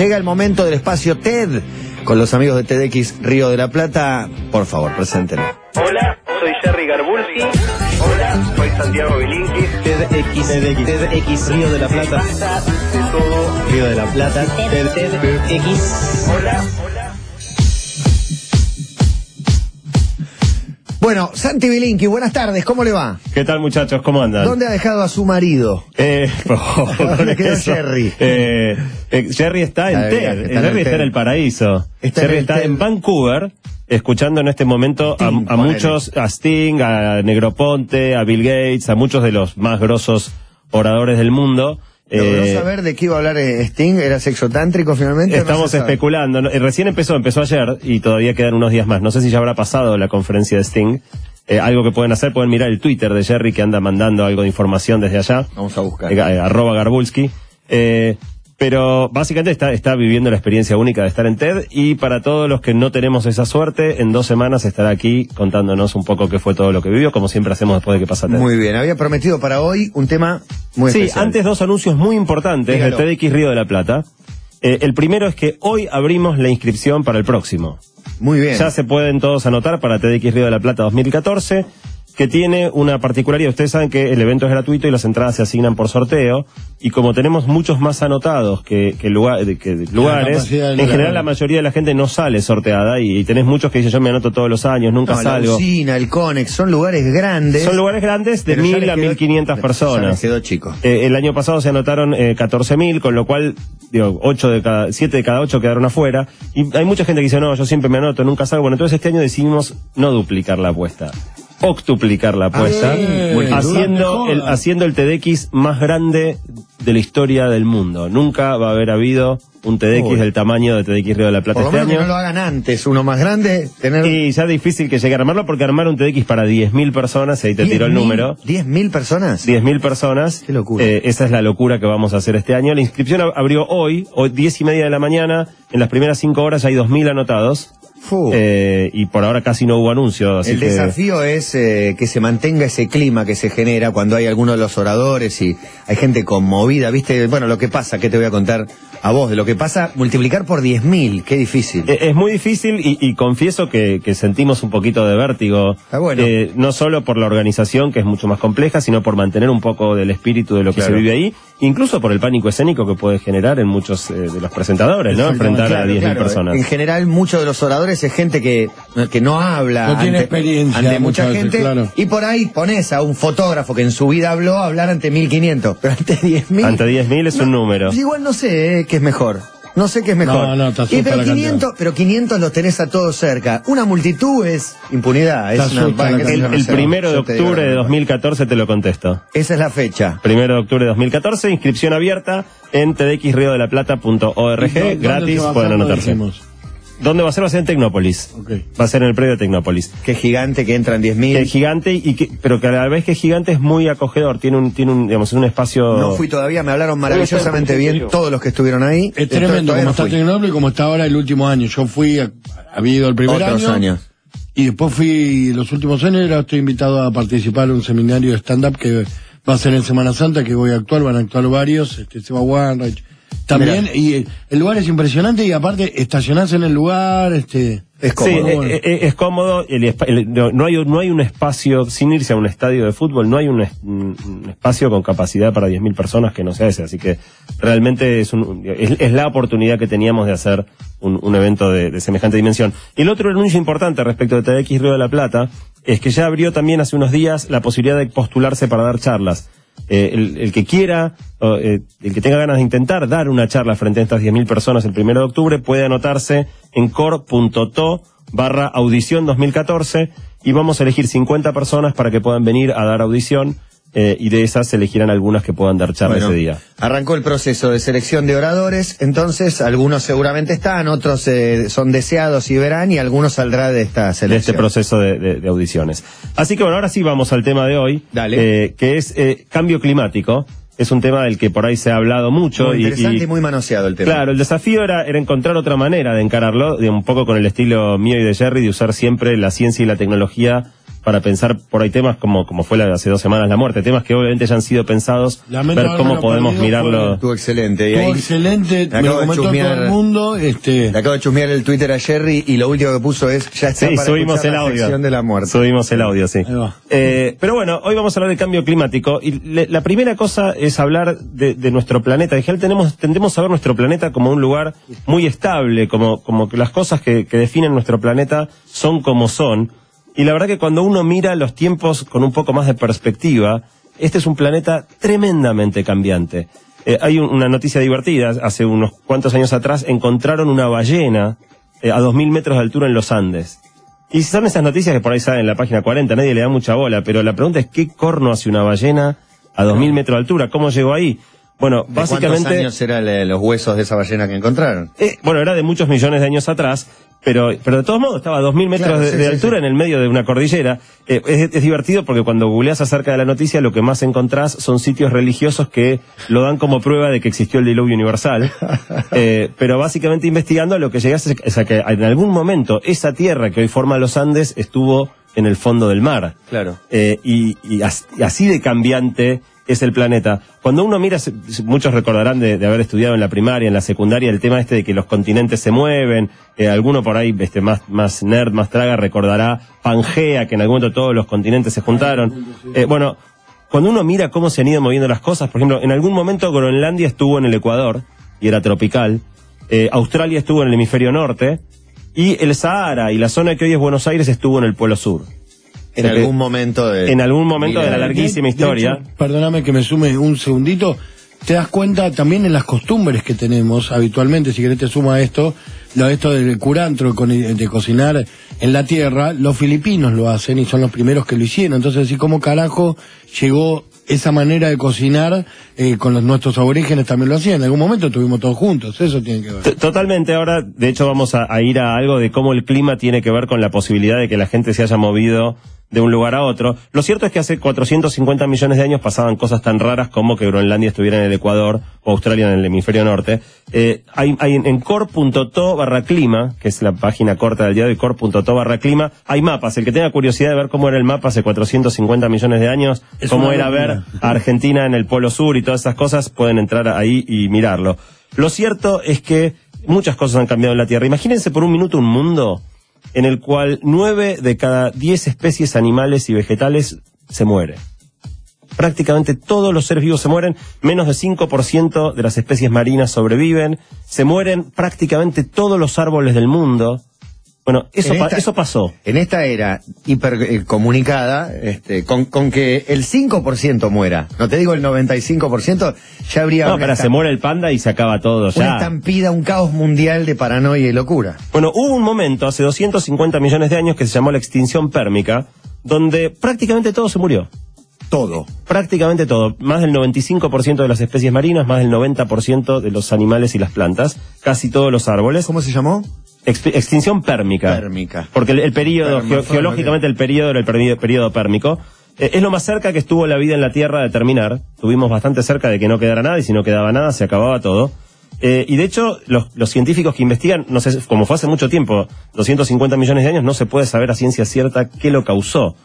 Llega el momento del espacio TED con los amigos de TEDx Río de la Plata. Por favor, preséntenlo. Hola, soy Jerry Garbulski. Hola, soy Santiago Bilinki. TEDx, TEDx, TEDx Río de la Plata. De todo. Río de la Plata. TEDx. Hola, hola. Bueno, Santi Bilinki, buenas tardes, ¿cómo le va? ¿Qué tal muchachos? ¿Cómo andan? ¿Dónde ha dejado a su marido? Eh, por favor, ¿Dónde quedó eso. Jerry? Eh, eh, Jerry está en está en el está en el paraíso. Está en Jerry el está en Vancouver, escuchando en este momento a, a muchos, a Sting, a Negroponte, a Bill Gates, a muchos de los más grosos oradores del mundo. ¿Logró Eh, saber de qué iba a hablar eh, Sting? ¿Era sexo tántrico finalmente? Estamos especulando. ¿no? Eh, Recién empezó, empezó ayer y todavía quedan unos días más. No sé si ya habrá pasado la conferencia de Sting. Eh, algo que pueden hacer, pueden mirar el Twitter de Jerry que anda mandando algo de información desde allá. Vamos a buscar. Eh, arroba Garbulski. Pero básicamente está, está viviendo la experiencia única de estar en TED y para todos los que no tenemos esa suerte, en dos semanas estará aquí contándonos un poco qué fue todo lo que vivió, como siempre hacemos después de que pasa TED. Muy bien, había prometido para hoy un tema muy Sí, especial. antes dos anuncios muy importantes Dígalo. del TEDx Río de la Plata. Eh, el primero es que hoy abrimos la inscripción para el próximo. Muy bien. Ya se pueden todos anotar para TEDx Río de la Plata 2014, que tiene una particularidad. Ustedes saben que el evento es gratuito y las entradas se asignan por sorteo. Y como tenemos muchos más anotados que, que, lugar- que lugares, en lugar. general la mayoría de la gente no sale sorteada y, tenés muchos que dicen yo me anoto todos los años, nunca No, la salgo. usina, el Conex, son lugares grandes. Son lugares grandes de mil a mil quinientas personas. quedó chico. Eh, el año pasado se anotaron eh, 14.000, con lo cual, digo, ocho de cada, siete de cada ocho quedaron afuera. Y hay mucha gente que dice, no, yo siempre me anoto, nunca salgo. Bueno, entonces este año decidimos no duplicar la apuesta. Octuplicar la apuesta, Bueno, haciendo, el, haciendo el TEDx más grande de la historia del mundo. Nunca va a haber habido un TEDx Uy. del tamaño de TEDx Río de la Plata Por lo este menos que no lo hagan antes, uno más grande, tener Y ya es difícil que llegue a armarlo porque armar un TEDx para 10.000 personas, ahí te tiró el número. 10.000 personas. 10.000 personas. Qué locura. Eh, esa es la locura que vamos a hacer este año. La inscripción ab- abrió hoy, hoy 10 y media de la mañana. En las primeras 5 horas hay 2.000 anotados. Eh, y por ahora casi no hubo anuncio. Así el que desafío es eh, que se mantenga ese clima que se genera cuando hay alguno de los oradores y hay gente conmovida, ¿viste? Bueno, lo que pasa, ¿qué te voy a contar a vos? De lo que pasa, multiplicar por 10.000, qué difícil. Eh, Es muy difícil y, y confieso que, que sentimos un poquito de vértigo. Ah, bueno. Eh, no solo por la organización, que es mucho más compleja, sino por mantener un poco del espíritu de lo que Claro. se vive ahí, incluso por el pánico escénico que puede generar en muchos eh, de los presentadores, ¿no? Enfrentar a Claro, 10.000 claro. personas. En general, muchos de los oradores es gente que, que no habla No tiene ante, experiencia ante mucha veces, gente. claro. Y por ahí pones a un fotógrafo que en su vida habló a hablar ante 1500, pero ante 10.000. Ante 10.000 es un número. Igual no sé eh, qué es mejor. No sé qué es mejor. No, no, y pero la 500, pero 500 los tenés a todos cerca. Una multitud es impunidad. Es una, que- cantidad. El, el primero de octubre de verdad. 2014 te lo contesto. Esa es la fecha. Primero de octubre de 2014, inscripción abierta en tdxriodelplata.org, ¿Dónde gratis, pueden anotarse. dijimos. ¿Dónde va a ser? Va a ser en Tecnópolis. Va a ser en el predio de Tecnópolis. Qué gigante que entran Que es 10.000. gigante, y que, pero que a la vez que es gigante es muy acogedor. Tiene un, tiene un, digamos, un espacio. No fui todavía, me hablaron maravillosamente bien todos los que estuvieron ahí. Es tremendo como no está. Tecnópolis y como está ahora el último año. Yo fui, a- había ido el primer Otros año. años. Y después fui los últimos años, ahora estoy invitado a participar en un seminario de stand-up que va a ser en Semana Santa, que voy a actuar, van a actuar varios, este, Seba Wanreich. También, Mirá. y el, el lugar es impresionante y aparte estacionarse en el lugar, este... Es Sí, cómodo. bueno. eh, eh, es cómodo. el espa- el- no, no hay, no hay un espacio, sin irse a un estadio de fútbol, no hay un, es- un- un espacio con capacidad para 10.000 personas que no sea ese. Así que realmente es, un, es, es la oportunidad que teníamos de hacer un, un evento de, de semejante dimensión. Y el otro anuncio importante respecto de TDX Río de la Plata es que ya abrió también hace unos días la posibilidad de postularse para dar charlas. Eh, el, que quiera, eh, el que tenga ganas de intentar dar una charla frente a estas 10.000 personas el primero de octubre, puede anotarse en core.to barra audición 2014 y vamos a elegir 50 personas para que puedan venir a dar audición eh, y de esas se elegirán algunas que puedan dar charla Bueno, ese día. Arrancó el proceso de selección de oradores, entonces algunos seguramente están, otros eh, son deseados y verán, y algunos saldrá de esta de selección. este proceso de, de- de audiciones. Así que bueno, ahora sí vamos al tema de hoy, Dale. eh, que es eh, cambio climático. Es un tema del que por ahí se ha hablado mucho. Muy y- interesante y, y- muy manoseado el tema. Claro, el desafío era, era encontrar otra manera de encararlo, de un poco con el estilo mío y de Jerry, de usar siempre la ciencia y la tecnología para pensar por ahí temas como, como fue la de hace dos semanas la muerte, temas que obviamente ya han sido pensados, Lamento ver cómo podemos mirarlo. Estuvo excelente. Y ahí- excelente, le me lo acabo de comentó todo chusmear- el mundo. Este, Le acabo de chusmear el Twitter a Jerry y lo último que puso es ya está Sí, para subimos el la audio. de la muerte. Subimos el audio, sí. Eh, pero bueno, hoy vamos a hablar de cambio climático y le- la primera cosa es hablar de, de nuestro planeta. En general tenemos, tendemos a ver nuestro planeta como un lugar muy estable, como, como que las cosas que, que definen nuestro planeta son como son. Y la verdad que cuando uno mira los tiempos con un poco más de perspectiva, este es un planeta tremendamente cambiante. Eh, hay un- una noticia divertida. Hace unos cuantos años atrás encontraron una ballena eh, a 2.000 metros de altura en los Andes. Y son esas noticias que por ahí salen en la página 40, nadie le da mucha bola, pero la pregunta es ¿qué corno hace una ballena a 2.000 metros de altura? ¿Cómo llegó ahí? Bueno, ¿De básicamente... ¿Cuántos años eran los huesos de esa ballena que encontraron? Eh, bueno, era de muchos millones de años atrás, pero, pero de todos modos estaba a 2.000 metros Claro, de, sí, de sí, altura sí. en el medio de una cordillera. Eh, es, es divertido porque cuando googleas acerca de la noticia lo que más encontrás son sitios religiosos que lo dan como prueba de que existió el diluvio universal. Eh, pero básicamente investigando lo que llegas es a que en algún momento esa tierra que hoy forma los Andes estuvo en el fondo del mar. Claro. Eh, y, y así de cambiante es el planeta. Cuando uno mira, muchos recordarán de, de haber estudiado en la primaria, en la secundaria, el tema este de que los continentes se mueven. Eh, alguno por ahí, este, más, más nerd, más traga, recordará Pangea, que en algún momento todos los continentes se juntaron. Eh, bueno, cuando uno mira cómo se han ido moviendo las cosas, por ejemplo, en algún momento Groenlandia estuvo en el Ecuador y era tropical. Eh, Australia estuvo en el hemisferio norte. Y el Sahara y la zona que hoy es Buenos Aires estuvo en el Polo Sur. En algún momento de... en algún momento de la larguísima de- de historia. hecho, perdóname que me sume un segundito. Te das cuenta también en las costumbres que tenemos habitualmente, si querés te suma a esto, lo esto del curantro con- de cocinar en la tierra, los filipinos lo hacen y son los primeros que lo hicieron. Entonces, así como carajo llegó esa manera de cocinar eh, con los, nuestros aborígenes también lo hacían. En algún momento estuvimos todos juntos, eso tiene que ver. T- Totalmente, ahora de hecho vamos a, a ir a algo de cómo el clima tiene que ver con la posibilidad de que la gente se haya movido de un lugar a otro. Lo cierto es que hace 450 millones de años pasaban cosas tan raras como que Groenlandia estuviera en el Ecuador o Australia en el hemisferio norte. Eh, hay, hay en, core.to barra clima, que es la página corta del día de core.to barra clima, hay mapas. El que tenga curiosidad de ver cómo era el mapa hace 450 millones de años, Es cómo era ver a Argentina en el Polo Sur y todas esas cosas, pueden entrar ahí y mirarlo. Lo cierto es que muchas cosas han cambiado en la Tierra. Imagínense por un minuto un mundo en el cual nueve de cada diez especies animales y vegetales se mueren. Prácticamente todos los seres vivos se mueren, menos de 5% de las especies marinas sobreviven, se mueren prácticamente todos los árboles del mundo. Bueno, eso, pa- eso pasó. En esta era hipercomunicada, este, con, con que el 5% muera, no te digo el 95%, ya habría No, una, pero se muere el panda y se acaba todo una ya. estampida, un caos mundial de paranoia y locura. Bueno, hubo un momento, hace 250 millones de años, que se llamó la extinción pérmica, donde prácticamente todo se murió. Todo. Prácticamente todo. Más del 95% de las especies marinas, más del 90% de los animales y las plantas, casi todos los árboles. ¿Cómo se llamó? Extinción pérmica. Pérmica. Porque el, el periodo, geológicamente el periodo era el periodo, periodo pérmico. Eh, es lo más cerca que estuvo la vida en la Tierra de terminar. Tuvimos bastante cerca de que no quedara nada y si no quedaba nada se acababa todo. Eh, y de hecho, los, los científicos que investigan, no sé, como fue hace mucho tiempo, 250 millones de años, no se puede saber a ciencia cierta qué lo causó.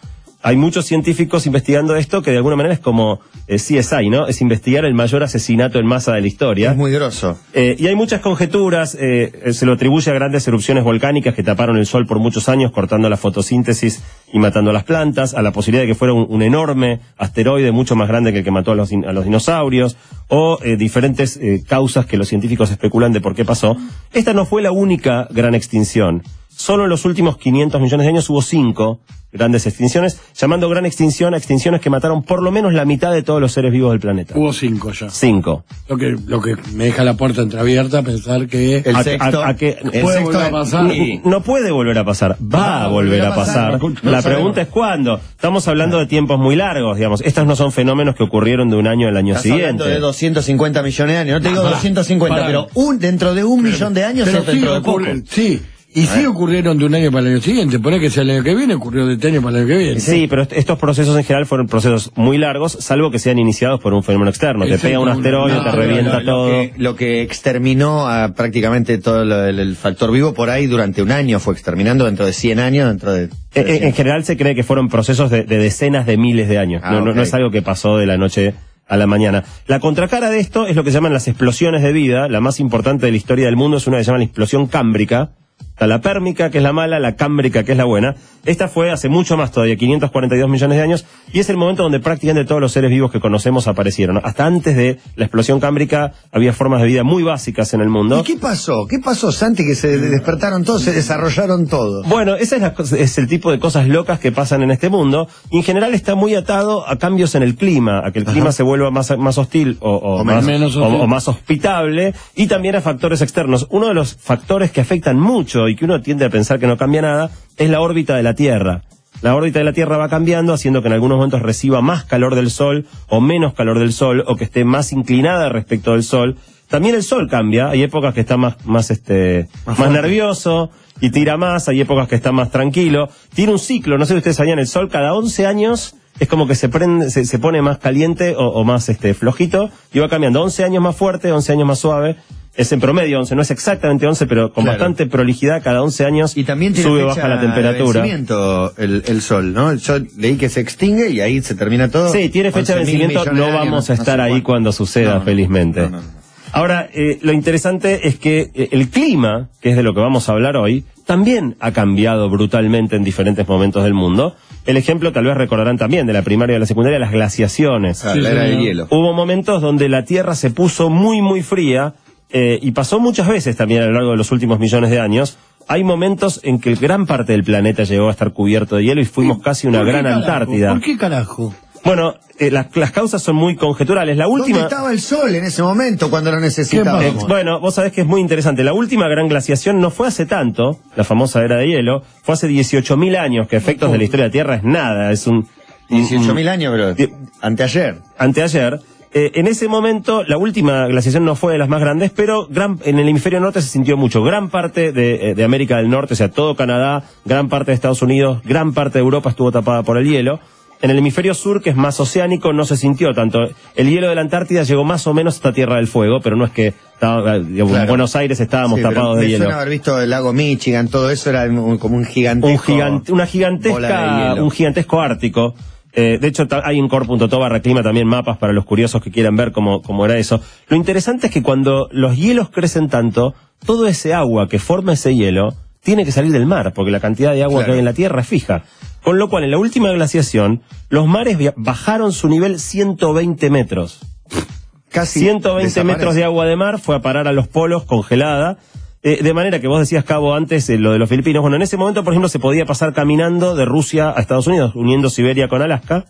Hay muchos científicos investigando esto que de alguna manera es como eh, CSI, ¿no? Es investigar el mayor asesinato en masa de la historia. Es muy grosso. Eh, y hay muchas conjeturas, eh, se lo atribuye a grandes erupciones volcánicas que taparon el sol por muchos años, cortando la fotosíntesis y matando a las plantas, a la posibilidad de que fuera un, un enorme asteroide mucho más grande que el que mató a los, a los dinosaurios, o eh, diferentes eh, causas que los científicos especulan de por qué pasó. Esta no fue la única gran extinción. Solo en los últimos 500 millones de años hubo cinco grandes extinciones, llamando gran extinción a extinciones que mataron por lo menos la mitad de todos los seres vivos del planeta. Hubo cinco ya. Cinco. Lo que, lo que me deja la puerta entreabierta a pensar que El A- sexto. a- a que- el puede sexto volver a pasar. y- No puede volver a pasar, va a volver a pasar. no La sabemos. pregunta es cuándo. Estamos hablando de tiempos muy largos, digamos. Estos no son fenómenos que ocurrieron de un año al año Estás siguiente. hablando de 250 millones de años. No te digo Pará, 250, pará. pero un dentro de un millón de años Pero o sí, dentro de poco. sí. Y sí ocurrieron de un año para el año siguiente. Pone que sea el año que viene, ocurrió de este año para el año que viene. Sí, pero est- estos procesos en general fueron procesos muy largos, salvo que sean iniciados por un fenómeno externo. Te pega un asteroide, no, te no, revienta lo, todo. que, lo que exterminó a prácticamente todo lo- el, el factor vivo por ahí durante un año fue exterminando dentro de 100 años, dentro de... En, en- en general se cree que fueron procesos de, de decenas de miles de años. Ah, no, es algo que pasó de la noche a la mañana. La contracara de esto es lo que se llaman las explosiones de vida. La más importante de la historia del mundo es una que se llama la explosión cámbrica. Está la pérmica, que es la mala, la cámbrica, que es la buena. Esta fue hace mucho más todavía, 542 millones de años, y es el momento donde prácticamente todos los seres vivos que conocemos aparecieron. Hasta antes de la explosión cámbrica había formas de vida muy básicas en el mundo. ¿Y qué pasó? ¿Qué pasó, Santi? Que se despertaron todos, se desarrollaron todos. Bueno, ese es, la es el tipo de cosas locas que pasan en este mundo. Y en general está muy atado a cambios en el clima, a que el clima se vuelva más, más hostil o, o O más, menos o- hostil. o más hospitable. Y también a factores externos. Uno de los factores que afectan mucho y que uno tiende a pensar que no cambia nada es la órbita de la Tierra. La órbita de la Tierra va cambiando, haciendo que en algunos momentos reciba más calor del Sol o menos calor del Sol, o que esté más inclinada respecto del Sol. También el Sol cambia, hay épocas que está más, más este, más, nervioso y tira más, hay épocas que está más tranquilo. Tiene un ciclo, no sé si ustedes sabían, el Sol cada 11 años es como que se prende, se, se pone más caliente o, o más este flojito y va cambiando. 11 años más fuerte, 11 años más suave. Es en promedio 11, no es exactamente 11, pero con Claro. bastante prolijidad cada 11 años Y también tiene sube o fecha baja la de temperatura. vencimiento el, el sol, ¿no? Yo leí que se extingue y ahí se termina todo. Sí, tiene fecha de 11.000 vencimiento, no de vamos a no estar ahí cuánto. cuando suceda, No, no, felizmente. Ahora, eh, lo interesante es que eh, el clima, que es de lo que vamos a hablar hoy, también ha cambiado brutalmente en diferentes momentos del mundo. El ejemplo, tal vez recordarán también de la primaria y de la secundaria, las glaciaciones. Ah, Sí, la era hielo. Hubo momentos donde la Tierra se puso muy, muy fría eh, y pasó muchas veces también a lo largo de los últimos millones de años. Hay momentos en que gran parte del planeta llegó a estar cubierto de hielo y fuimos casi una ¿Por qué gran carajo? Antártida. ¿Por qué carajo? Bueno, eh, las, las causas son muy conjeturales. La ¿Dónde última... estaba el sol en ese momento cuando lo necesitaba? ¿Qué Eh, bueno, vos sabés que es muy interesante. La última gran glaciación no fue hace tanto, la famosa era de hielo, fue hace 18.000 años, que efectos de la historia de la Tierra es nada, es un... 18.000 años, pero Di- anteayer. Anteayer. Eh, en ese momento, la última glaciación no fue de las más grandes, pero gran, en el hemisferio norte se sintió mucho. Gran parte de, eh, de América del Norte, o sea, todo Canadá, gran parte de Estados Unidos, gran parte de Europa estuvo tapada por el hielo. En el hemisferio sur, que es más oceánico, no se sintió tanto. El hielo de la Antártida llegó más o menos hasta Tierra del Fuego, pero no es que estaba, digamos, en. Buenos Aires estábamos Sí, tapados de me hielo. suena haber visto el lago Michigan, todo eso era un- como un gigantesco. un gigante, una gigantesca, un gigantesco ártico. Eh, de hecho, hay en core.to barra clima también mapas para los curiosos que quieran ver cómo, cómo era eso. Lo interesante es que cuando los hielos crecen tanto, todo ese agua que forma ese hielo tiene que salir del mar, porque la cantidad de agua Claro. que hay en la Tierra es fija. Con lo cual, en la última glaciación, los mares bajaron su nivel 120 metros. Casi 120 desaparece. metros de agua de mar fue a parar a los polos congelada. Eh, de manera que vos decías, Cabo, antes eh, lo de los filipinos. Bueno, en ese momento, por ejemplo, se podía pasar caminando de Rusia a Estados Unidos, uniendo Siberia con Alaska.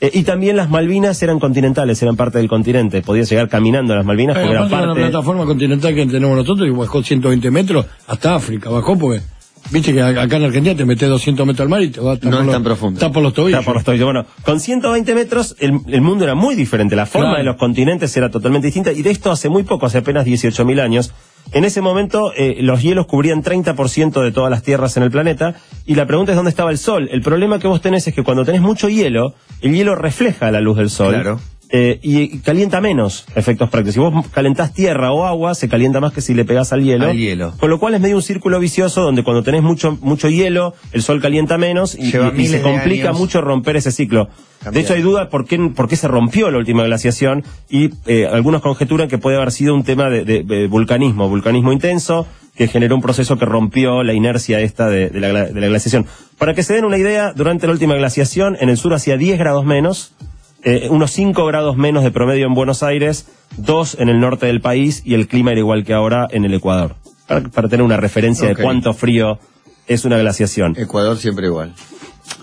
Eh, y también las Malvinas eran continentales, eran parte del continente. Podías llegar caminando a las Malvinas porque de parte. una plataforma continental que tenemos nosotros y bajó 120 metros hasta África, bajó porque, viste que acá en Argentina te metes 200 metros al mar y te va a No es los- tan profundo. Está por los tobillos. Está por los tobillos. Bueno, con 120 metros el, el mundo era muy diferente. La forma Claro. de los continentes era totalmente distinta. Y de esto hace muy poco, hace apenas 18.000 años. En ese momento eh, los hielos cubrían 30% de todas las tierras en el planeta. Y la pregunta es dónde estaba el sol. El problema que vos tenés es que cuando tenés mucho hielo, el hielo refleja la luz del sol. Claro. Eh, y, calienta menos efectos prácticos. Si vos calentás tierra o agua, se calienta más que si le pegás al hielo. Al hielo. Con lo cual es medio un círculo vicioso donde cuando tenés mucho, mucho hielo, el sol calienta menos y, se complica mucho romper ese ciclo. Cambiar. De hecho, hay dudas por qué, por qué se rompió la última glaciación y eh, algunos conjeturan que puede haber sido un tema de, de- de vulcanismo, vulcanismo intenso, que generó un proceso que rompió la inercia esta de, de la, la glaciación. Para que se den una idea, durante la última glaciación, en el sur hacía 10 grados menos, eh, unos 5 grados menos de promedio en Buenos Aires, 2 en el norte del país y el clima era igual que ahora en el Ecuador. Para, para tener una referencia de cuánto frío es una glaciación. Ecuador siempre igual.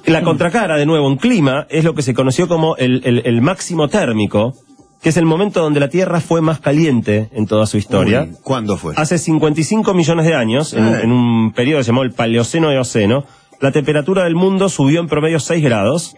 La contracara, de nuevo, en clima, es lo que se conoció como el, el- el máximo térmico, que es el momento donde la Tierra fue más caliente en toda su historia. Uy, ¿Cuándo fue? Hace 55 millones de años, en, Ah. en un periodo llamado el Paleoceno Eoceno, la temperatura del mundo subió en promedio 6 grados.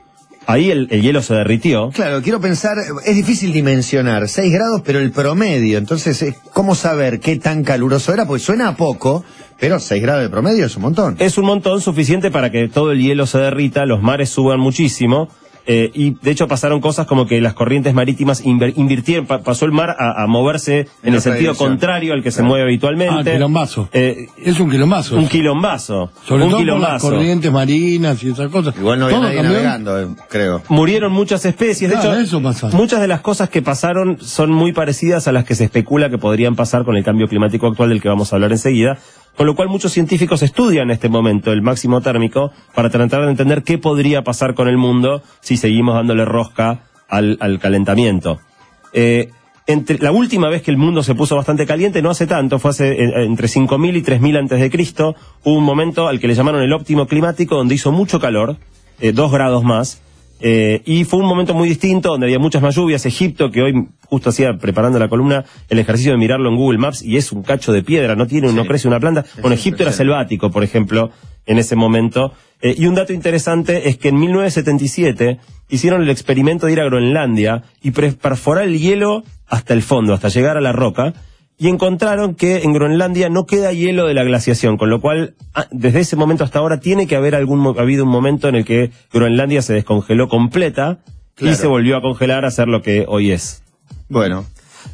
Ahí el, el hielo se derritió. Claro, quiero pensar, es difícil dimensionar, 6 grados, pero el promedio, entonces, ¿cómo saber qué tan caluroso era? Pues suena a poco, pero 6 grados de promedio es un montón. Es un montón suficiente para que todo el hielo se derrita, los mares suban muchísimo. Eh, y de hecho pasaron cosas como que las corrientes marítimas invirtieron, pa- pasó el mar a, a moverse en, En el sentido dirección. contrario al que se Claro. mueve Ah, habitualmente. quilombazo. Eh, Es un quilombazo. un quilombazo. Sobre un todo por las corrientes marinas y esas cosas. Igual no había Todo nadie cambió. navegando, eh, creo. Murieron muchas especies. De hecho, eso muchas de las cosas que pasaron son muy parecidas a las que se especula que podrían pasar con el cambio climático actual del que vamos a hablar enseguida. Con lo cual muchos científicos estudian en este momento el máximo térmico para tratar de entender qué podría pasar con el mundo si seguimos dándole rosca al, al calentamiento. Eh, la última vez que el mundo se puso bastante caliente, no hace tanto, fue hace eh, entre 5000 y 3000 antes de Cristo, hubo un momento al que le llamaron el óptimo climático donde hizo mucho calor, eh, dos grados más, eh, y fue un momento muy distinto donde había muchas más lluvias. Egipto, que hoy justo hacía preparando la columna el ejercicio de mirarlo en Google Maps y es un cacho de piedra, no tiene, no crece una planta. Bueno, Egipto era selvático, por ejemplo, en ese momento. Eh, y un dato interesante es que en 1977 hicieron el experimento de ir a Groenlandia y perforar el hielo hasta el fondo, hasta llegar a la roca. Y encontraron que en Groenlandia no queda hielo de la glaciación, con lo cual ah, desde ese momento hasta ahora tiene que haber algún habido un momento en el que Groenlandia se descongeló completa Claro. y se volvió a congelar a ser lo que hoy es. Bueno,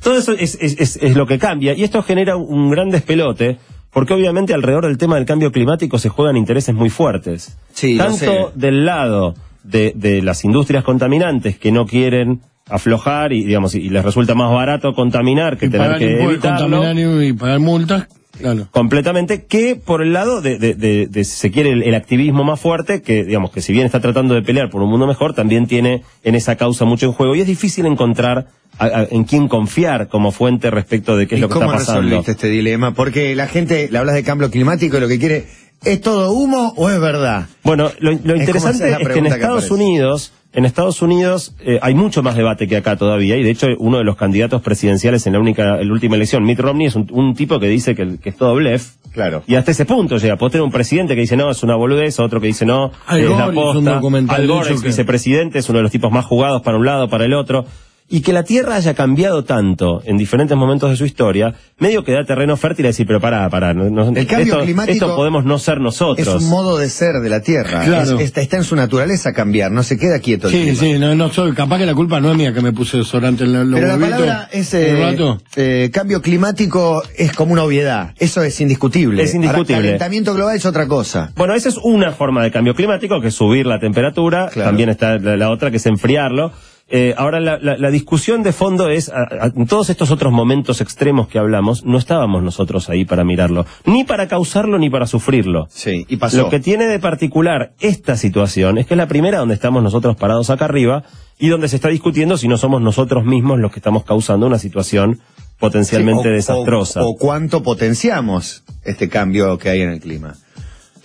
Todo eso es, es- es- es lo que cambia y esto genera un gran despelote porque obviamente alrededor del tema del cambio climático se juegan intereses muy fuertes. Sí, Tanto del lado de, de las industrias contaminantes que no quieren aflojar y digamos y les resulta más barato contaminar que Y tener pagar que evitarlo contaminar y, pagar multas. Claro. completamente que por el lado de, de- de- de, si se quiere el, el activismo más fuerte que digamos que si bien está tratando de pelear por un mundo mejor también tiene en esa causa mucho en juego y es difícil encontrar a- a- en quién confiar como fuente respecto de qué es ¿y lo que cómo está pasando resolviste este dilema? Porque la gente, le hablas de cambio climático y lo que quiere, ¿es todo humo o es verdad? Bueno, lo, interesante esa es que en que Estados. Unidos, en Estados Unidos eh, hay mucho más debate que acá todavía y de hecho uno de los candidatos presidenciales en la única, en la última elección, Mitt Romney, es un, un tipo que dice que, que es todo blef. Claro. Y hasta ese punto llega. Podés tener un presidente que dice no, es una boludez, otro que dice no, Al es la posta. documental Al Gore, que- vicepresidente, es uno de los tipos más jugados para un lado, para el otro. Y que la Tierra haya cambiado tanto en diferentes momentos de su historia, medio que da terreno fértil a decir, pero pará, pará, no- no- El cambio esto, climático esto podemos no ser nosotros. Es un modo de ser de la Tierra. Claro. Es- está, está en su naturaleza cambiar, no se queda quieto. el Sí, clima. sí, no, no soy, capaz que la culpa no es mía que me puse desodorante en la- Pero la palabra es eh, rato. eh, cambio climático es como una obviedad. Eso es indiscutible. Es indiscutible. Ahora, calentamiento global es otra cosa. Bueno, esa es una forma de cambio climático, que es subir la temperatura. Claro. También está la, la otra, que es enfriarlo. Eh, ahora, la, la- la discusión de fondo es, a- a- en todos estos otros momentos extremos que hablamos, no estábamos nosotros ahí para mirarlo, ni para causarlo, ni para sufrirlo. Sí, y pasó. Lo que tiene de particular esta situación es que es la primera donde estamos nosotros parados acá arriba y donde se está discutiendo si no somos nosotros mismos los que estamos causando una situación potencialmente Sí, o- desastrosa. O, o cuánto potenciamos este cambio que hay en el clima.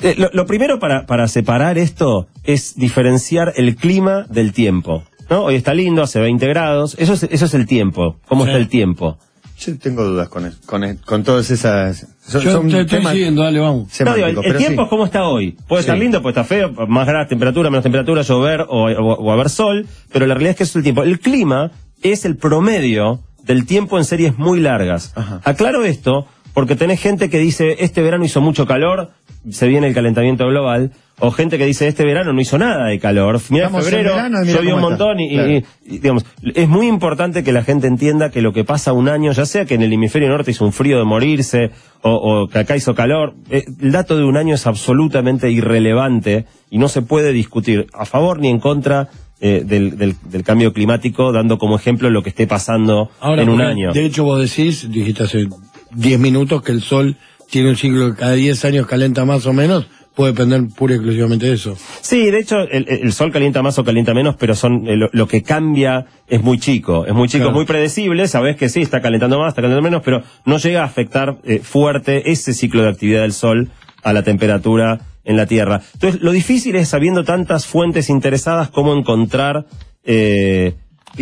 Eh, lo, lo primero para, para separar esto es diferenciar el clima del tiempo. ¿No? Hoy está lindo, hace 20 grados. Eso es, eso es el tiempo. ¿Cómo Sí. está el tiempo? Yo tengo dudas con, con, con todas esas. Son, Yo son te estoy temas siguiendo, dale, vamos. No, digo, el, tiempo sí. es como está hoy. Puede estar lindo, puede estar feo, más grande temperatura, menos temperatura, llover o, o- o haber sol, pero la realidad es que eso es el tiempo. El clima es el promedio del tiempo en series muy largas. Ajá. Aclaro esto porque tenés gente que dice, este verano hizo mucho calor, se viene el calentamiento global, o gente que dice, este verano no hizo nada de calor, mira febrero, llovió un montón y, y- Claro. y, digamos, es muy importante que la gente entienda que lo que pasa un año, ya sea que en el hemisferio norte hizo un frío de morirse, o, o que acá hizo calor, eh, el dato de un año es absolutamente irrelevante y no se puede discutir a favor ni en contra eh, del, del- del cambio climático, dando como ejemplo lo que esté pasando Ahora, en un año. De hecho, vos decís, dijiste hace 10 minutos que el sol tiene un ciclo que cada 10 años calenta más o menos, puede depender pura y exclusivamente de eso. Sí, de hecho, el, el sol calienta más o calienta menos, pero son eh, lo, lo que cambia es muy chico. Es muy chico, Claro. muy predecible. Sabés que sí, está calentando más, está calentando menos, pero no llega a afectar eh, fuerte ese ciclo de actividad del sol a la temperatura en la Tierra. Entonces, lo difícil es, sabiendo tantas fuentes interesadas, cómo encontrar... Eh,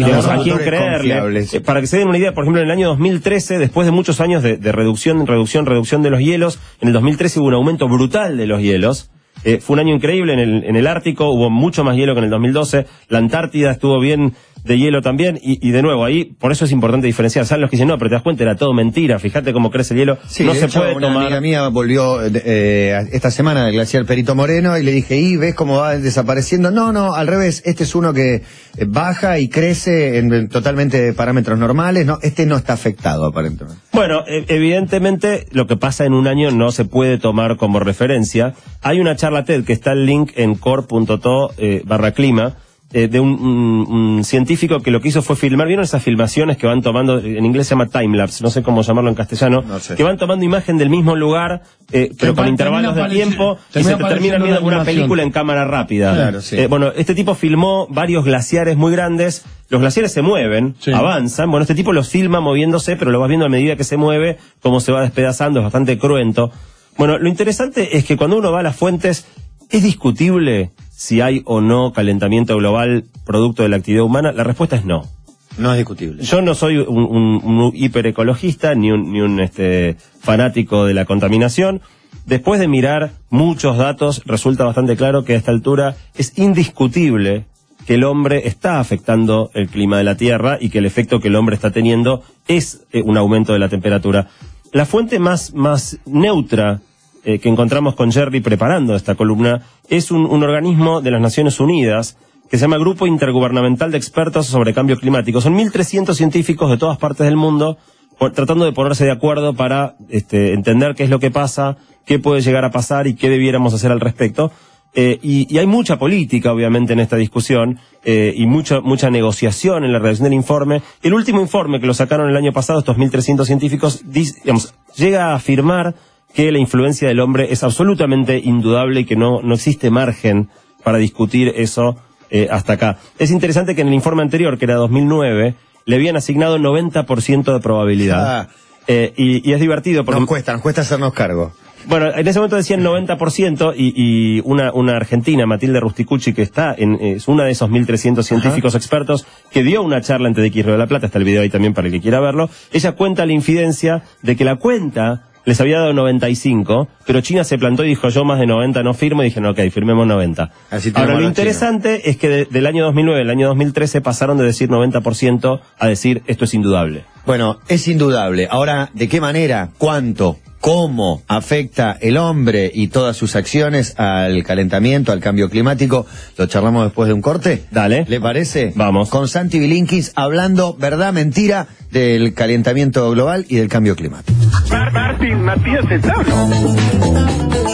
A quién motores creerle. para que se den una idea, por ejemplo, en el año 2013, después de muchos años de, de reducción, reducción, reducción de los hielos, en el 2013 hubo un aumento brutal de los hielos. Eh, fue un año increíble en el, en el Ártico, hubo mucho más hielo que en el 2012, la Antártida estuvo bien de hielo también, y, y de nuevo, ahí, por eso es importante diferenciar. Saben los que dicen, no, pero te das cuenta, era todo mentira, fíjate cómo crece el hielo, Sí, no de se hecho, puede una tomar. amiga mía volvió eh, esta semana del glaciar Perito Moreno y le dije, ¿y ves cómo va desapareciendo? No, no, al revés, este es uno que eh, baja y crece en, en totalmente parámetros normales, no, este no está afectado aparentemente. Bueno, e- evidentemente lo que pasa en un año no se puede tomar como referencia. Hay una charla TED que está el link en core.to eh, barra clima eh, de un, un- un científico que lo que hizo fue filmar, ¿vieron esas filmaciones que van tomando, en inglés se llama timelapse, no sé cómo llamarlo en castellano, No sé. que van tomando imagen del mismo lugar, eh, pero con intervalos de tiempo, y se te termina viendo una película en cámara rápida. Claro, sí. Eh, bueno, este tipo filmó varios glaciares muy grandes, los glaciares se mueven, Sí. avanzan, bueno, este tipo los filma moviéndose, pero lo vas viendo a medida que se mueve, cómo se va despedazando, es bastante cruento. Bueno, lo interesante es que cuando uno va a las fuentes, es discutible si hay o no calentamiento global producto de la actividad humana. La respuesta es no. No es discutible. Yo no soy un, un, un hiperecologista ni un, ni un este, fanático de la contaminación. Después de mirar muchos datos, resulta bastante claro que a esta altura es indiscutible que el hombre está afectando el clima de la Tierra y que el efecto que el hombre está teniendo es eh, un aumento de la temperatura. La fuente más, más neutra eh, que encontramos con Jerry preparando esta columna es un, un organismo de las Naciones Unidas que se llama Grupo Intergubernamental de Expertos sobre Cambio Climático. Son 1.300 científicos de todas partes del mundo tratando de ponerse de acuerdo para este, entender qué es lo que pasa, qué puede llegar a pasar y qué debiéramos hacer al respecto. Eh, y, y hay mucha política, obviamente, en esta discusión eh, y mucha, mucha negociación en la redacción del informe. El último informe que lo sacaron el año pasado, estos 1.300 científicos, dis- digamos, llega a afirmar que la influencia del hombre es absolutamente indudable y que no, no existe margen para discutir eso eh, hasta acá. Es interesante que en el informe anterior, que era 2009, le habían asignado 90% de probabilidad. Ah. Eh, y, y es divertido porque... Nos cuesta, nos cuesta hacernos cargo. Bueno, en ese momento decían 90% y, y una, una argentina, Matilde Rusticucci, que está en, es una de esos 1.300 científicos expertos, que dio una charla en TEDx Río de la Plata, está el video ahí también para el que quiera verlo, ella cuenta la infidencia de que la cuenta les había dado 95, pero China se plantó y dijo yo más de 90 no firmo y dijeron ok, firmemos 90. Así Ahora lo interesante es que de- del año 2009 al año 2013 pasaron de decir 90% a decir esto es indudable. Bueno, es indudable. Ahora, ¿de qué manera, cuánto, cómo afecta el hombre y todas sus acciones al calentamiento, al cambio climático? Lo charlamos después de un corte. Dale. ¿Le parece? Vamos. Con Santi Bilinkis hablando verdad, mentira del calentamiento global y del cambio climático. Mar- Martín, Matías Centauno.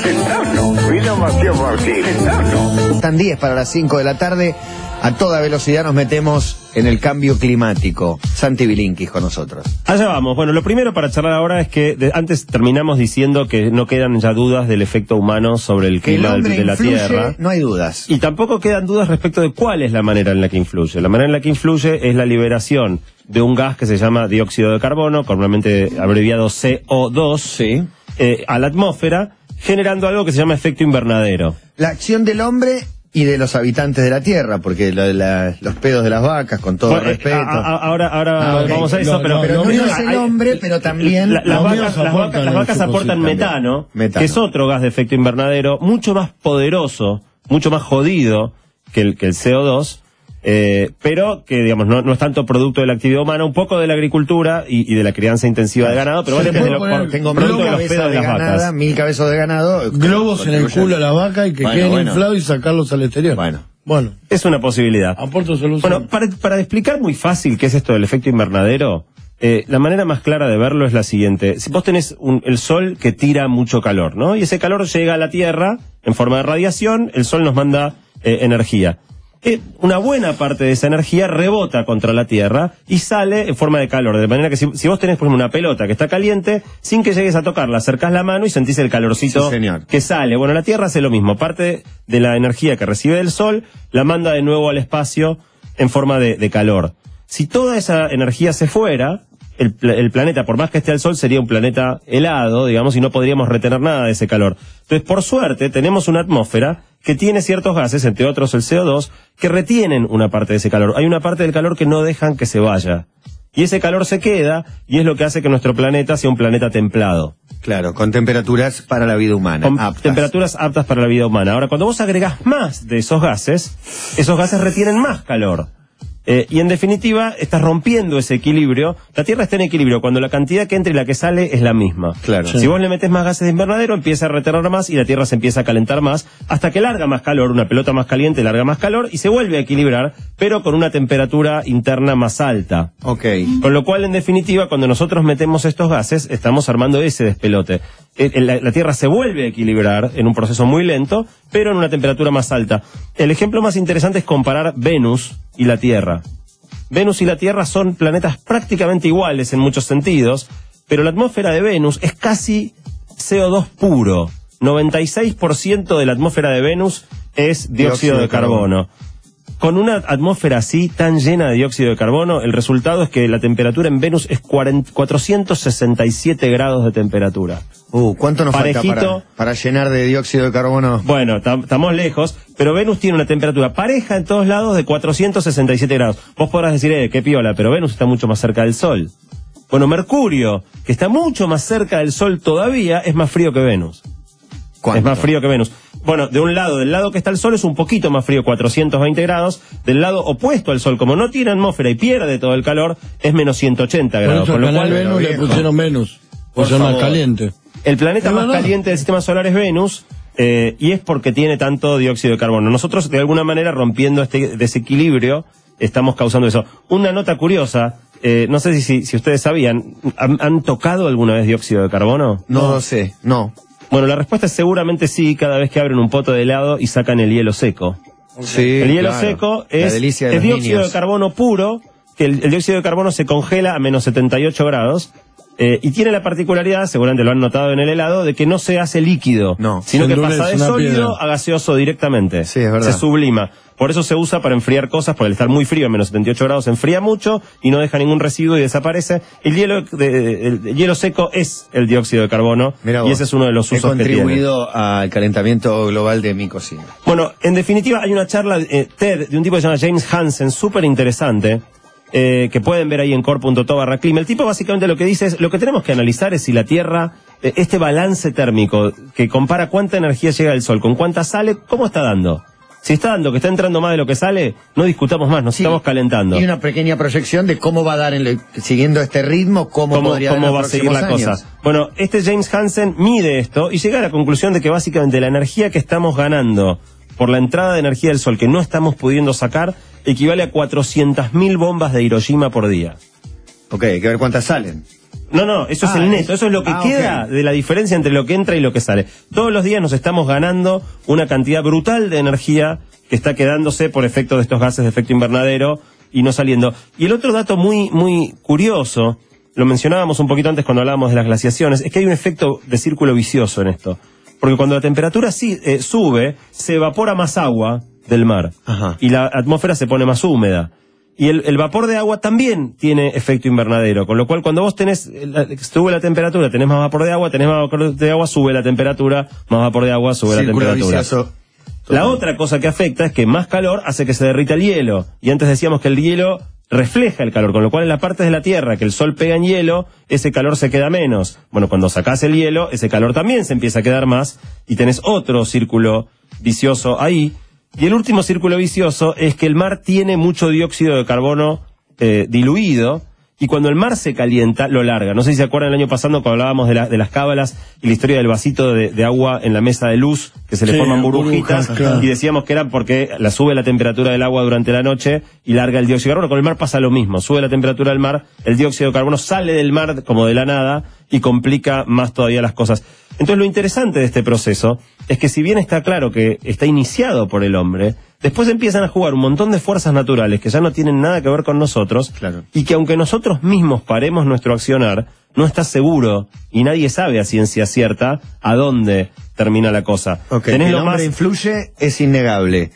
Centauno. William Matías Martín. Centauno. Están 10 para las 5 de la tarde. A toda velocidad nos metemos en el cambio climático. Santi Bilinkis con nosotros. Allá vamos. Bueno, lo primero para charlar ahora es que de- antes terminamos diciendo que no quedan ya dudas del efecto humano sobre el clima de la influye, Tierra. no hay dudas. Y tampoco quedan dudas respecto de cuál es la manera en la que influye. La manera en la que influye es la liberación de un gas que se llama dióxido de carbono, normalmente abreviado CO2, Sí. eh, a la atmósfera, generando algo que se llama efecto invernadero. La acción del hombre y de los habitantes de la tierra, porque lo- la- los pedos de las vacas, con todo Bueno, eh, respeto. a- a- ahora ahora Ah, vamos a eso, Lo- pero, pero no es el hay- hombre, pero también La- las, vacas, las aportan vacas- las vacas aportan Metano. que es otro gas de efecto invernadero, mucho más poderoso, mucho más jodido que el, que el CO2, eh, pero que digamos no, no es tanto producto de la actividad humana, un poco de la agricultura y, y de la crianza intensiva de ganado, pero Se vale de puede lo- poner- por- Tengo mil de los de de las ganada, vacas. mil cabezas de ganado. Globos en el culo a la vaca y que Bueno, queden bueno. inflados y sacarlos al exterior. Bueno. Bueno, Es una posibilidad. aporto solución. Bueno, para, para explicar muy fácil qué es esto del efecto invernadero, eh, la manera más clara de verlo es la siguiente. Si vos tenés un- el sol que tira mucho calor, ¿no? Y ese calor llega a la Tierra en forma de radiación, el sol nos manda eh, energía. Una buena parte de esa energía rebota contra la Tierra y sale en forma de calor. De manera que si, si vos tenés, por ejemplo, una pelota que está caliente, sin que llegues a tocarla, acercás la mano y sentís el calorcito Sí, que sale. Bueno, la Tierra hace lo mismo. Parte de la energía que recibe del Sol la manda de nuevo al espacio en forma de, de calor. Si toda esa energía se fuera, el, el planeta, por más que esté al Sol, sería un planeta helado, digamos, y no podríamos retener nada de ese calor. Entonces, por suerte, tenemos una atmósfera que tiene ciertos gases, entre otros el CO2, que retienen una parte de ese calor. Hay una parte del calor que no dejan que se vaya. y ese calor se queda y es lo que hace que nuestro planeta sea un planeta templado. Claro, con temperaturas para la vida humana. Con aptas. temperaturas aptas para la vida humana. Ahora, cuando vos agregás más de esos gases, esos gases retienen más calor. Eh, y en definitiva, estás rompiendo ese equilibrio. La Tierra está en equilibrio cuando la cantidad que entra y la que sale es la misma. Claro. Si vos le metes más gases de invernadero, empieza a retener más y la Tierra se empieza a calentar más, hasta que larga más calor, una pelota más caliente larga más calor y se vuelve a equilibrar, pero con una temperatura interna más alta. Ok. Con lo cual, en definitiva, cuando nosotros metemos estos gases, estamos armando ese despelote. Eh, eh, La, la Tierra se vuelve a equilibrar en un proceso muy lento, pero en una temperatura más alta. El ejemplo más interesante es comparar Venus y la Tierra. Venus y la Tierra son planetas prácticamente iguales en muchos sentidos, pero la atmósfera de Venus es casi CO2 puro. 96% de la atmósfera de Venus es dióxido, de, carbono. Con una atmósfera así, tan llena de dióxido de carbono, el resultado es que la temperatura en Venus es 40 467 grados de temperatura. Uh, ¿cuánto nos falta para, para llenar de dióxido de carbono? Bueno, tam- estamos lejos, pero Venus tiene una temperatura pareja en todos lados de 467 grados. Vos podrás decir, eh, qué piola, pero Venus está mucho más cerca del Sol. Bueno, Mercurio, que está mucho más cerca del Sol todavía, es más frío que Venus. ¿Cuánto? Es más frío que Venus. Bueno, de un lado, del lado que está el Sol es un poquito más frío, 420 grados. Del lado opuesto al Sol, como no tiene atmósfera y pierde todo el calor, es menos 180 Por grados. eso Con al lo cual, Venus le pusieron Venus. Por Por ser más caliente. El planeta más caliente del sistema solar es Venus, eh, y es porque tiene tanto dióxido de carbono. Nosotros, de alguna manera, rompiendo este desequilibrio, estamos causando eso. Una nota curiosa, eh, no sé si, si, si ustedes sabían, ¿han, han tocado alguna vez dióxido de carbono? No lo sé, no. Bueno, la respuesta es seguramente sí, cada vez que abren un poto de helado y sacan el hielo seco. Sí, El hielo claro. seco es, de dióxido niños. de carbono puro, que el, el dióxido de carbono se congela a menos 78 grados. Eh, y tiene la particularidad, seguramente lo han notado en el helado, de que no se hace líquido, No, sino que pasa de sólido piedra. a gaseoso directamente. Sí, es verdad. Se sublima. Por eso se usa para enfriar cosas, porque al estar muy frío, a menos 78 grados, se enfría mucho y no deja ningún residuo y desaparece. El hielo, de- el, el hielo seco es el dióxido de carbono y ese es uno de los He usos que tiene. contribuido al calentamiento global de mi cocina. Bueno, en definitiva hay una charla eh, TED de un tipo que se llama James Hansen, súper interesante, eh, que pueden ver ahí en core.to barra clima. El tipo básicamente lo que dice es, lo que tenemos que analizar es si la Tierra, eh, este balance térmico que compara cuánta energía llega del Sol con cuánta sale, ¿cómo está dando? Si está dando que está entrando más de lo que sale, no discutamos más, nos Sí. estamos calentando. Y una pequeña proyección de cómo va a dar, en siguiendo este ritmo, cómo, cómo, podría cómo dar va a seguir la cosa. Bueno, este James Hansen mide esto y llega a la conclusión de que básicamente la energía que estamos ganando por la entrada de energía del Sol que no estamos pudiendo sacar equivale a 400.000 bombas de Hiroshima por día. Ok, hay que ver cuántas salen. No, no, eso es Ah, el es- neto, eso es lo que ah, queda de la diferencia entre lo que entra y lo que sale. Todos los días nos estamos ganando una cantidad brutal de energía que está quedándose por efecto de estos gases de efecto invernadero y no saliendo. Y el otro dato muy, muy curioso, lo mencionábamos un poquito antes cuando hablábamos de las glaciaciones, es que hay un efecto de círculo vicioso en esto. Porque cuando la temperatura sí, eh, sube, se evapora más agua del mar. Ajá. Y la atmósfera se pone más húmeda. Y el, el vapor de agua también tiene efecto invernadero, con lo cual cuando vos tenés, la- sube la temperatura, tenés más vapor de agua, tenés más vapor de agua, sube la temperatura, más vapor de agua, sube Círculo la temperatura. vicioso. La otra cosa que afecta es que más calor hace que se derrita el hielo. Y antes decíamos que el hielo refleja el calor, con lo cual en las partes de la Tierra que el sol pega en hielo, ese calor se queda menos. Bueno, cuando sacás el hielo, ese calor también se empieza a quedar más y tenés otro círculo vicioso ahí. Y el último círculo vicioso es que el mar tiene mucho dióxido de carbono eh, diluido y cuando el mar se calienta, lo larga. No sé si se acuerdan el año pasado cuando hablábamos de, la- de las cábalas y la historia del vasito de, de agua en la mesa de luz, que se le Sí, forman burbujitas, burbujas, claro. y decíamos que eran porque la sube la temperatura del agua durante la noche y larga el dióxido de carbono. Con el mar pasa lo mismo, sube la temperatura del mar, el dióxido de carbono sale del mar como de la nada y complica más todavía las cosas. Entonces lo interesante de este proceso es que si bien está claro que está iniciado por el hombre, después empiezan a jugar un montón de fuerzas naturales que ya no tienen nada que ver con nosotros Claro. y que aunque nosotros mismos paremos nuestro accionar, no está seguro y nadie sabe a ciencia cierta a dónde termina la cosa. Ok, Tenés el lo hombre más- influye es innegable.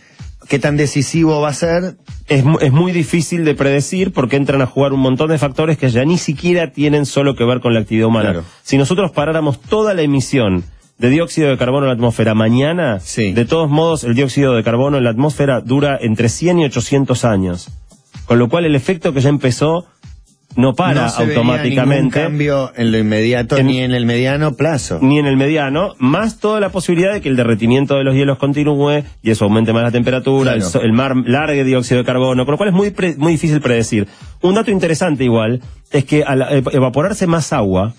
¿Qué tan decisivo va a ser? es, es muy difícil de predecir porque entran a jugar un montón de factores que ya ni siquiera tienen solo que ver con la actividad humana. Claro. Si nosotros paráramos toda la emisión de dióxido de carbono en la atmósfera mañana, Sí. de todos modos el dióxido de carbono en la atmósfera dura entre 100 y 800 años. Con lo cual el efecto que ya empezó no para no se veía automáticamente. cambio en lo inmediato En- ni en el mediano plazo. ni en el mediano, más toda la posibilidad de que el derretimiento de los hielos continúe y eso aumente más la temperatura, Claro. el, so- el mar largue dióxido de carbono, con lo cual es muy, pre- muy difícil predecir. Un dato interesante igual es que al eh, evaporarse más agua,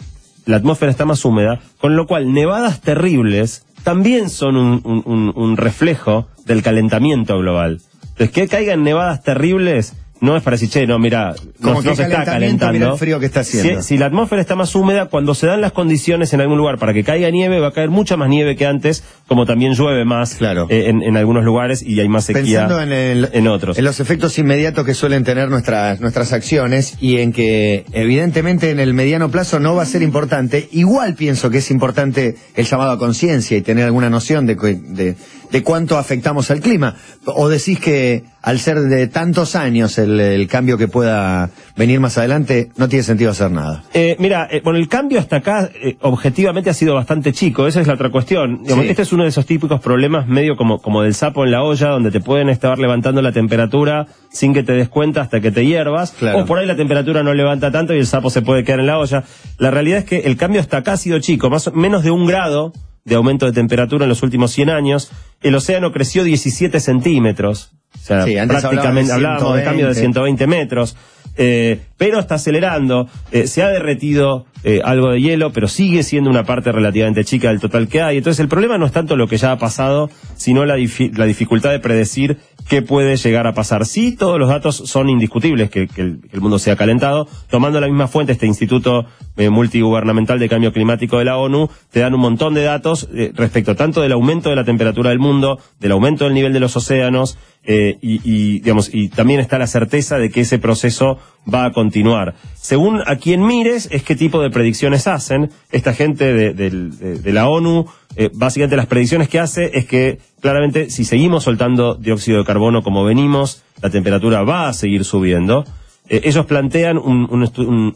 la atmósfera está más húmeda, con lo cual nevadas terribles también son un, un- un- un reflejo del calentamiento global. Entonces, que caigan nevadas terribles no es para decir, che, no, mira, no, se está calentando. mira el frío que está haciendo. Si- si la atmósfera está más húmeda, cuando se dan las condiciones en algún lugar para que caiga nieve, va a caer mucha más nieve que antes, como también llueve más Claro. eh, en, en algunos lugares y hay más sequía Pensando en, el- en otros. en los efectos inmediatos que suelen tener nuestras, nuestras acciones y en que evidentemente en el mediano plazo no va a ser importante, igual pienso que es importante el llamado a conciencia y tener alguna noción de, de, de cuánto afectamos al clima. O decís que al ser de tantos años el, el cambio que pueda venir más adelante, no tiene sentido hacer nada. Eh, mira, eh, bueno, el cambio hasta acá eh, objetivamente ha sido bastante chico, esa es la otra cuestión. Digamos, Sí. Este es uno de esos típicos problemas medio como, como del sapo en la olla, donde te pueden estar levantando la temperatura sin que te des cuenta hasta que te hiervas, Claro. o por ahí la temperatura no levanta tanto y el sapo se puede quedar en la olla. La realidad es que el cambio hasta acá ha sido chico, más o- menos de un grado de aumento de temperatura en los últimos 100 años. El océano creció 17 centímetros. O sea, Sí, prácticamente hablábamos de cambio de 120. 120 metros. Eh, pero está acelerando, eh, se ha derretido eh, algo de hielo, pero sigue siendo una parte relativamente chica del total que hay. Entonces el problema no es tanto lo que ya ha pasado, sino la, difi- la dificultad de predecir qué puede llegar a pasar. Sí, todos los datos son indiscutibles que, el, mundo se ha calentado. Tomando la misma fuente, este Instituto eh, Multigubernamental de Cambio Climático de la ONU, te dan un montón de datos respecto tanto del aumento de la temperatura del mundo, del aumento del nivel de los océanos, eh, y, digamos, y también está la certeza de que ese proceso va a continuar. Según a quien mires, es qué tipo de predicciones hacen. Esta gente de, la ONU, eh, básicamente las predicciones que hace es que claramente si seguimos soltando dióxido de carbono como venimos, la temperatura va a seguir subiendo. Eh, ellos plantean un-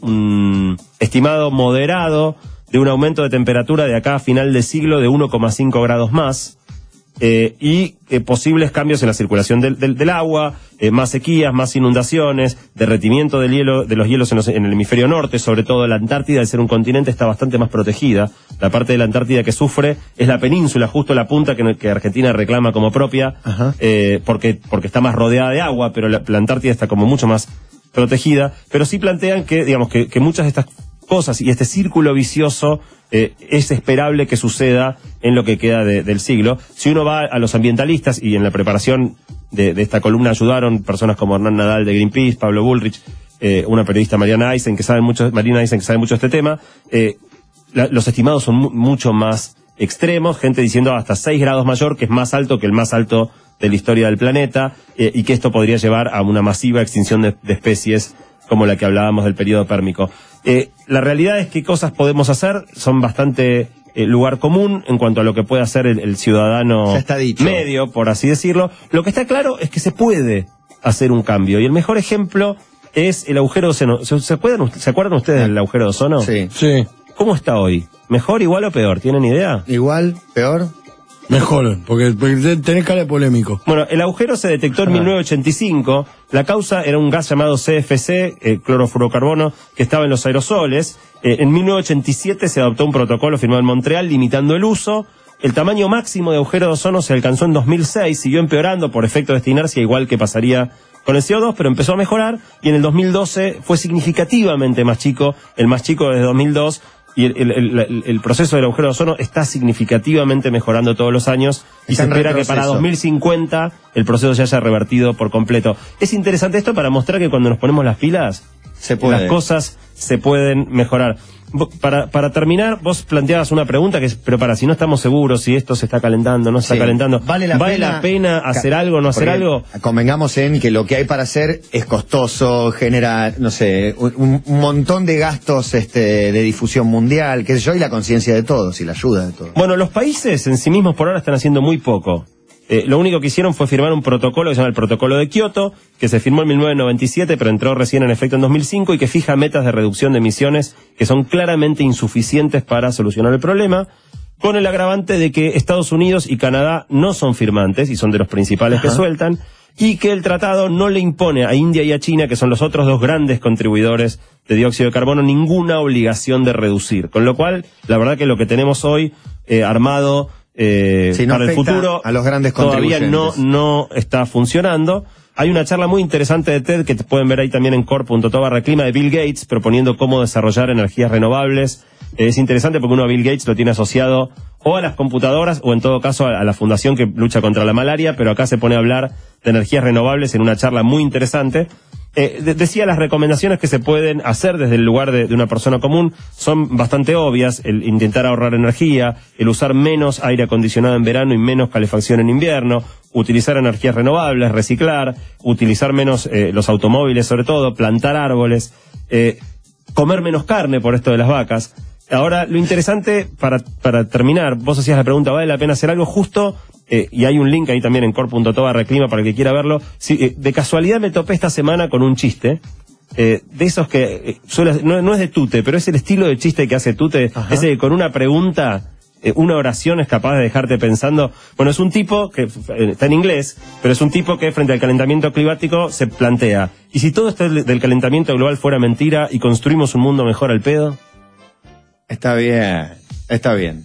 un estimado moderado de un aumento de temperatura de acá a final de siglo de 1,5 grados más eh, y eh, posibles cambios en la circulación del, del- del agua, eh, más sequías, más inundaciones, derretimiento del hielo, de los hielos en, los- en el hemisferio norte, sobre todo la Antártida, al ser un continente, está bastante más protegida. La parte de la Antártida que sufre es la península, justo la punta que, que Argentina reclama como propia, eh, porque, porque está más rodeada de agua, pero la, la Antártida está como mucho más protegida. Pero sí plantean que, digamos, que, que muchas de estas cosas y este círculo vicioso eh, es esperable que suceda en lo que queda de- del siglo. Si uno va a los ambientalistas y en la preparación de, esta columna ayudaron personas como Hernán Nadal de Greenpeace, Pablo Bullrich, eh, una periodista Mariana Eisen que sabe mucho, Marina Eisen que sabe mucho este tema, eh, los estimados son mu- mucho más extremos, gente diciendo hasta 6 grados mayor, que es más alto que el más alto de la historia del planeta, y que esto podría llevar a una masiva extinción de, de especies como la que hablábamos del periodo pérmico. Eh, la realidad es que cosas podemos hacer, son bastante eh, lugar común en cuanto a lo que puede hacer el, el ciudadano Ya está dicho. medio, por así decirlo. Lo que está claro es que se puede hacer un cambio, y el mejor ejemplo es el agujero de ozono. ¿Se, se pueden- ¿Se acuerdan ustedes del agujero de ozono? Sí. Sí, ¿Cómo está hoy? ¿Mejor, igual o peor? ¿Tienen idea? Igual, peor. Mejor, porque, porque tenés cara de polémico. Bueno, el agujero se detectó en Ah. 1985. La causa era un gas llamado CFC, eh, clorofluorocarbono, que estaba en los aerosoles. Eh, en 1987 se adoptó un protocolo firmado en Montreal limitando el uso. El tamaño máximo de agujero de ozono se alcanzó en 2006, siguió empeorando por efecto de esta inercia, igual que pasaría con el CO2, pero empezó a mejorar y en el 2012 fue significativamente más chico, el más chico desde 2002, y el, el- el- el- proceso del agujero de ozono está significativamente mejorando todos los años y Está se espera que para retroceso. 2050 el proceso se haya revertido por completo. Es interesante esto para mostrar que cuando nos ponemos las pilas, Se puede. las cosas se pueden mejorar. Para, para terminar, vos planteabas una pregunta que es, pero para, si no estamos seguros si esto se está calentando, no se está calentando, ¿Vale la pena, pena hacer algo, no hacer algo? Convengamos en que lo que hay para hacer es costoso, genera, no sé, un, un montón de gastos este, de difusión mundial, qué sé yo, y la conciencia de todos y la ayuda de todos. Bueno, los países en sí mismos por ahora están haciendo muy poco. Eh, lo único que hicieron fue firmar un protocolo que se llama el Protocolo de Kioto, que se firmó en 1997, pero entró recién en efecto en 2005 y que fija metas de reducción de emisiones que son claramente insuficientes para solucionar el problema, con el agravante de que Estados Unidos y Canadá no son firmantes y son de los principales que sueltan. y que el tratado no le impone a India y a China, que son los otros dos grandes contribuidores de dióxido de carbono, ninguna obligación de reducir. Con lo cual, la verdad que lo que tenemos hoy eh, armado eh, Sí, no para el futuro a los grandes todavía no, no está funcionando. Hay una charla muy interesante de TED que te pueden ver ahí también en core.to barra clima de Bill Gates proponiendo cómo desarrollar energías renovables. Eh, es interesante porque uno a Bill Gates lo tiene asociado o a las computadoras o en todo caso a, a la fundación que lucha contra la malaria, pero acá se pone a hablar de energías renovables en una charla muy interesante. Eh, de- decía las recomendaciones que se pueden hacer desde el lugar de, de una persona común son bastante obvias, el intentar ahorrar energía, el usar menos aire acondicionado en verano y menos calefacción en invierno, utilizar energías renovables, reciclar, utilizar menos eh, los automóviles sobre todo, plantar árboles, eh, comer menos carne por esto de las vacas. Ahora, lo interesante, para, para terminar, vos hacías la pregunta, ¿vale la pena hacer algo justo? Eh, y hay un link ahí también en core.to barra clima para el que quiera verlo. Eh, de casualidad me topé esta semana con un chiste, eh, de esos que suele- no, no es de Tute, pero es el estilo de chiste que hace Tute, Ajá. ese que con una pregunta, una oración es capaz de dejarte pensando. Bueno, es un tipo que está en inglés, pero es un tipo que frente al calentamiento climático se plantea, ¿y si todo esto del calentamiento global fuera mentira y construimos un mundo mejor al pedo? Está bien, está bien.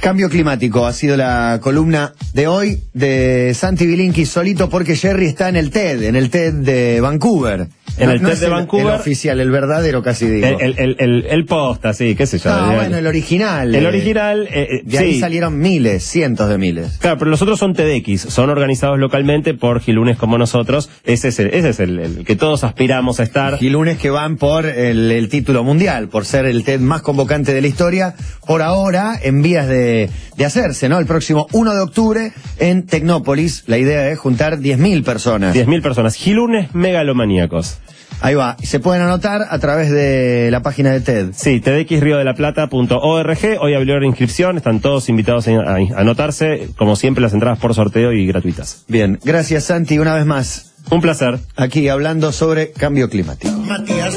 Cambio climático ha sido la columna de hoy de Santi Bilinki solito porque Jerry está en el TED, en el TED de Vancouver. En el TED de Vancouver. El oficial, el verdadero casi digo. El, el, el, el- posta, sí, qué sé yo. ah, bueno, el original. el eh, original, eh, eh, De ahí salieron miles, cientos de miles. Claro, pero los otros son TEDx, son organizados localmente por gilunes como nosotros. Ese es el, ese es el, que todos aspiramos a estar. Y lunes que van por el, el título mundial, por ser el TED más convocante de la historia, por ahora en vías de, de hacerse, ¿no? El próximo 1 de octubre en Tecnópolis. La idea es juntar 10.000 personas. 10.000 personas. Gilunes megalomaníacos. Ahí va. Se pueden anotar a través de la página de TED. Sí, tdxriodelaplata.org. Hoy abrió la inscripción, están todos invitados a, a anotarse. Como siempre, las entradas por sorteo y gratuitas. Bien. Gracias, Santi, una vez más. Un placer. Aquí hablando sobre cambio climático. Matías